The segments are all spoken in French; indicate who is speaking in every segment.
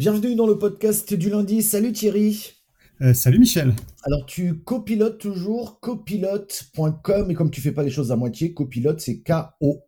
Speaker 1: Bienvenue dans le podcast du lundi. Salut Thierry.
Speaker 2: Euh, salut Michel.
Speaker 1: Alors tu copilotes toujours copilote.com et comme tu fais pas les choses à moitié, copilote c'est K-O-O-P-I-L-O-T.com.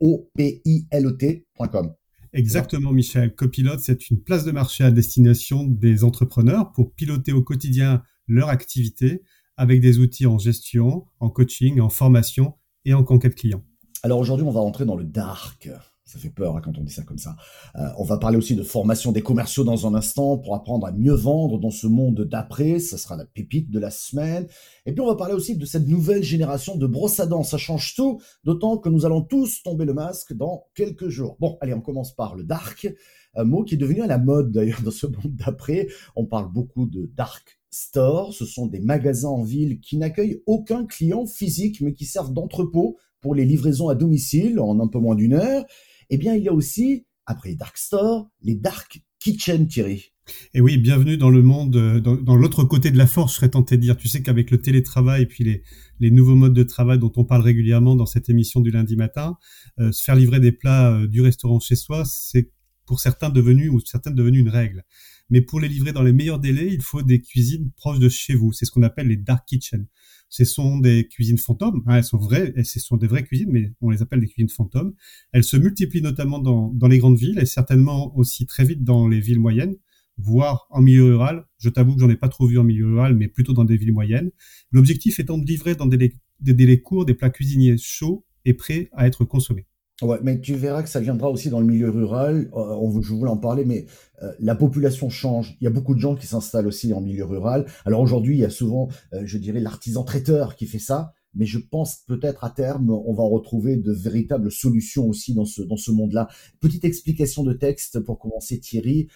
Speaker 2: Exactement Michel. Copilote c'est une place de marché à destination des entrepreneurs pour piloter au quotidien leur activité avec des outils en gestion, en coaching, en formation et en conquête client.
Speaker 1: Alors aujourd'hui on va rentrer dans le dark. Ça fait peur hein, quand on dit ça comme ça. Euh, on va parler aussi de formation des commerciaux dans un instant pour apprendre à mieux vendre dans ce monde d'après. Ça sera la pépite de la semaine. Et puis on va parler aussi de cette nouvelle génération de brosse à dents. Ça change tout, d'autant que nous allons tous tomber le masque dans quelques jours. Bon, allez, on commence par le dark, un mot qui est devenu à la mode d'ailleurs dans ce monde d'après. On parle beaucoup de dark store. Ce sont des magasins en ville qui n'accueillent aucun client physique, mais qui servent d'entrepôt pour les livraisons à domicile en un peu moins d'une heure eh bien, il y a aussi, après les dark stores, les dark kitchen, Thierry.
Speaker 2: Et oui, bienvenue dans le monde, euh, dans, l'autre côté de la force, je serais tenté de dire. Tu sais qu'avec le télétravail et puis les, nouveaux modes de travail dont on parle régulièrement dans cette émission du lundi matin, euh, se faire livrer des plats euh, du restaurant chez soi, c'est pour certains devenu ou certaines devenu une règle. Mais pour les livrer dans les meilleurs délais, il faut des cuisines proches de chez vous. C'est ce qu'on appelle les dark kitchen ce sont des cuisines fantômes. Hein, elles sont vraies, et ce sont des vraies cuisines, mais on les appelle des cuisines fantômes. Elles se multiplient notamment dans, les grandes villes et certainement aussi très vite dans les villes moyennes, voire en milieu rural. Je t'avoue que j'en ai pas trop vu en milieu rural, mais plutôt dans des villes moyennes. L'objectif étant de livrer dans des, des délais courts des plats cuisiniers chauds et prêts à être consommés.
Speaker 1: Ouais, mais tu verras que ça viendra aussi dans le milieu rural. Euh, je voulais en parler, mais euh, la population change. Il y a beaucoup de gens qui s'installent aussi en milieu rural. Alors aujourd'hui, il y a souvent, euh, je dirais, l'artisan traiteur qui fait ça. Mais je pense peut-être à terme, on va retrouver de véritables solutions aussi dans ce, dans ce monde-là. Petite explication de texte pour commencer, Thierry.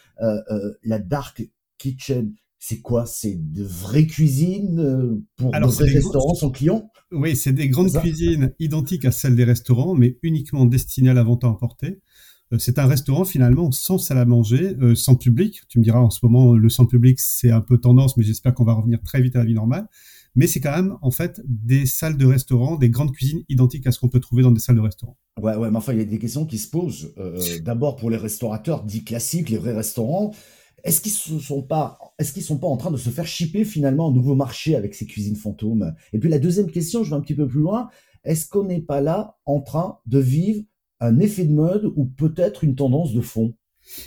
Speaker 1: la dark kitchen, c'est quoi? C'est de vraies cuisines euh, pour Alors, restaurants sans clients?
Speaker 2: Oui, c'est des grandes cuisines identiques à celles des restaurants, mais uniquement destinées à la vente à emporter. Euh, c'est un restaurant finalement sans salle à manger, euh, sans public. Tu me diras en ce moment le sans public c'est un peu tendance, mais j'espère qu'on va revenir très vite à la vie normale. Mais c'est quand même en fait des salles de restaurant, des grandes cuisines identiques à ce qu'on peut trouver dans des salles de restaurant.
Speaker 1: Ouais, ouais, mais enfin il y a des questions qui se posent. D'abord pour les restaurateurs dits classiques, les vrais restaurants, est-ce qu'ils ne sont pas, en train de se faire chipper finalement un nouveau marché avec ces cuisines fantômes? Et puis la deuxième question, je vais un petit peu plus loin. Est-ce qu'on n'est pas là en train de vivre un effet de mode ou peut-être une tendance de fond?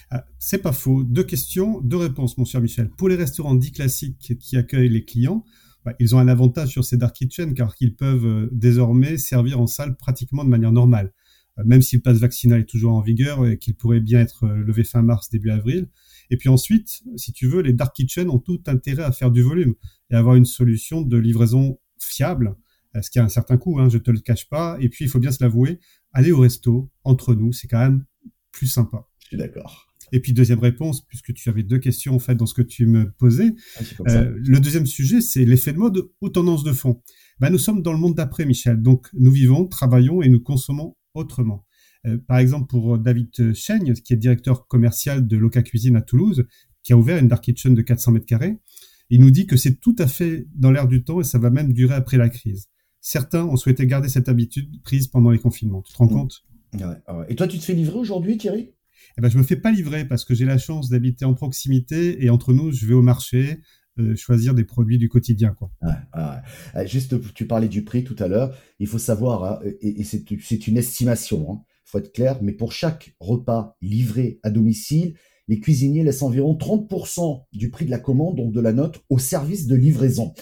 Speaker 2: Ah, c'est pas faux. Deux questions, deux réponses, mon cher Michel. Pour les restaurants dits classiques qui accueillent les clients, bah, ils ont un avantage sur ces dark kitchens car ils peuvent euh, désormais servir en salle pratiquement de manière normale. Euh, même si le pass vaccinal est toujours en vigueur et qu'il pourrait bien être euh, levé fin mars, début avril, et puis ensuite, si tu veux, les dark kitchen ont tout intérêt à faire du volume et avoir une solution de livraison fiable, euh, ce qui a un certain coût, hein, je te le cache pas. Et puis, il faut bien se l'avouer, aller au resto, entre nous, c'est quand même plus sympa.
Speaker 1: Je suis d'accord.
Speaker 2: Et puis deuxième réponse, puisque tu avais deux questions en fait dans ce que tu me posais. Ah, euh, le deuxième sujet, c'est l'effet de mode ou tendance de fond. Ben, nous sommes dans le monde d'après, Michel. Donc nous vivons, travaillons et nous consommons autrement. Euh, par exemple, pour David Chaigne, qui est directeur commercial de Loca Cuisine à Toulouse, qui a ouvert une dark kitchen de 400 mètres carrés, il nous dit que c'est tout à fait dans l'air du temps et ça va même durer après la crise. Certains ont souhaité garder cette habitude prise pendant les confinements. Tu te rends mmh. compte?
Speaker 1: Et toi, tu te fais livrer aujourd'hui, Thierry?
Speaker 2: Eh ben, je me fais pas livrer parce que j'ai la chance d'habiter en proximité et entre nous, je vais au marché, choisir des produits du quotidien. Quoi.
Speaker 1: Juste, tu parlais du prix tout à l'heure. Il faut savoir, hein, et, c'est une estimation, hein, faut être clair, mais pour chaque repas livré à domicile, les cuisiniers laissent environ 30% du prix de la commande, donc de la note, au service de livraison.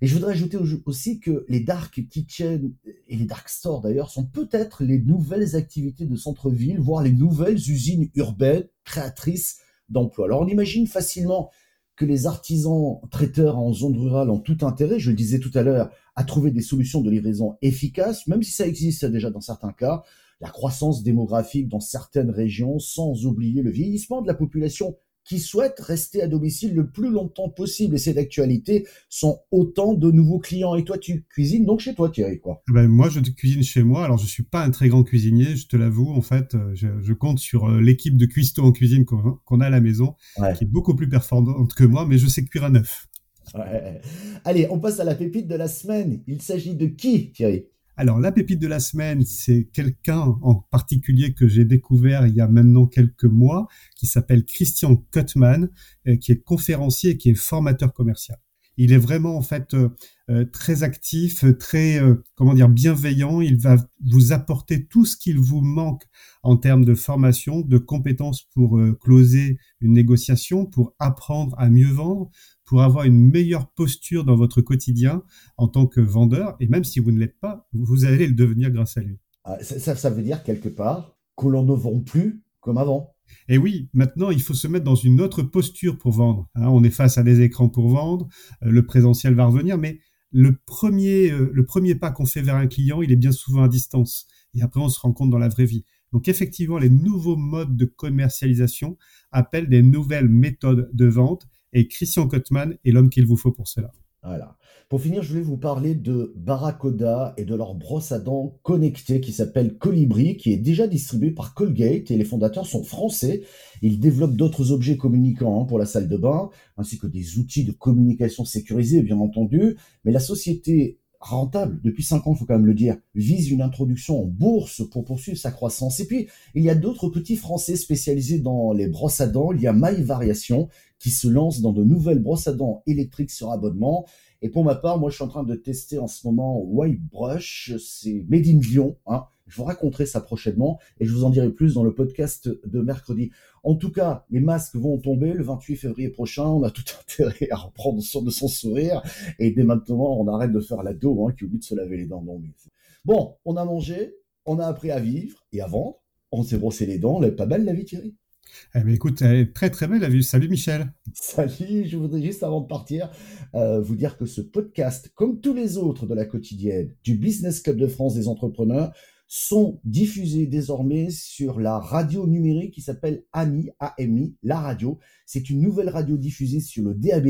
Speaker 1: Et je voudrais ajouter aussi que les dark kitchen et les dark stores d'ailleurs sont peut-être les nouvelles activités de centre-ville, voire les nouvelles usines urbaines créatrices d'emplois. Alors on imagine facilement que les artisans traiteurs en zone rurale ont tout intérêt, je le disais tout à l'heure, à trouver des solutions de livraison efficaces, même si ça existe déjà dans certains cas, la croissance démographique dans certaines régions, sans oublier le vieillissement de la population qui souhaite rester à domicile le plus longtemps possible. Et c'est d'actualité, sont autant de nouveaux clients. Et toi, tu cuisines donc chez toi, Thierry, quoi
Speaker 2: ben, Moi, je cuisine chez moi. Alors, je suis pas un très grand cuisinier, je te l'avoue. En fait, euh, je, compte sur euh, l'équipe de cuistots en cuisine qu'on a à la maison, qui est beaucoup plus performante que moi, mais je sais cuire à neuf.
Speaker 1: Allez, on passe à la pépite de la semaine. Il s'agit de qui, Thierry?
Speaker 2: Alors, la pépite de la semaine, c'est quelqu'un en particulier que j'ai découvert il y a maintenant quelques mois, qui s'appelle Christian Kutman, euh, qui est conférencier et qui est formateur commercial. Il est vraiment en fait euh, euh, très actif, très comment dire bienveillant. Il va vous apporter tout ce qu'il vous manque en termes de formation, de compétences pour closer une négociation, pour apprendre à mieux vendre, pour avoir une meilleure posture dans votre quotidien en tant que vendeur. Et même si vous ne l'êtes pas, vous allez le devenir grâce à lui.
Speaker 1: Ah, ça, ça veut dire quelque part que l'on ne vend plus comme avant.
Speaker 2: Et oui, maintenant, il faut se mettre dans une autre posture pour vendre. Hein. on est face à des écrans pour vendre, euh, le présentiel va revenir, mais le premier, euh, le premier pas qu'on fait vers un client, il est bien souvent à distance. Et après, on se rend compte dans la vraie vie. Donc effectivement, les nouveaux modes de commercialisation appellent des nouvelles méthodes de vente et Christian Kotman est l'homme qu'il vous faut pour cela.
Speaker 1: Voilà. Pour finir, je voulais vous parler de Barracoda et de leur brosse à dents connectée qui s'appelle Colibri, qui est déjà distribuée par Colgate et les fondateurs sont français. Ils développent d'autres objets communicants hein, pour la salle de bain, ainsi que des outils de communication sécurisés, bien entendu. Mais la société rentable depuis 5 ans, il faut quand même le dire, vise une introduction en bourse pour poursuivre sa croissance. Et puis, il y a d'autres petits Français spécialisés dans les brosses à dents. Il y a My Variation qui se lance dans de nouvelles brosses à dents électriques sur abonnement. Et pour ma part, moi, je suis en train de tester en ce moment White Brush. C'est Made in Lyon. Hein. Je vous raconterai ça prochainement et je vous en dirai plus dans le podcast de mercredi. En tout cas, les masques vont tomber le 28 février prochain. On a tout intérêt à reprendre soin de son sourire. Et dès maintenant, on arrête de faire la dos hein, qui oublie de se laver les dents. Bon, on a mangé, on a appris à vivre et à vendre. On s'est brossé les dents. Elle est pas belle la vie, Thierry
Speaker 2: eh bien, écoute, elle est très très belle la vue. Salut Michel.
Speaker 1: Salut, je voudrais juste avant de partir euh, vous dire que ce podcast, comme tous les autres de la quotidienne du Business Club de France des entrepreneurs, sont diffusés désormais sur la radio numérique qui s'appelle AMI, AMI, la radio. C'est une nouvelle radio diffusée sur le DAB+,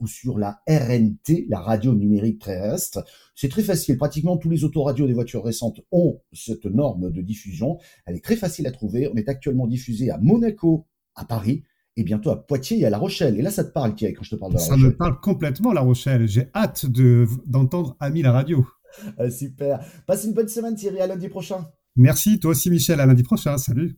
Speaker 1: ou sur la RNT, la radio numérique terrestre. C'est très facile. Pratiquement tous les autoradios des voitures récentes ont cette norme de diffusion. Elle est très facile à trouver. On est actuellement diffusé à Monaco, à Paris, et bientôt à Poitiers et à La Rochelle. Et là, ça te parle, Thierry, quand je te parle de La
Speaker 2: Rochelle Ça me parle complètement, La Rochelle. J'ai hâte d'entendre Ami la radio.
Speaker 1: Ah, super. Passe une bonne semaine Thierry, à lundi prochain.
Speaker 2: Merci, toi aussi Michel, à lundi prochain. Salut.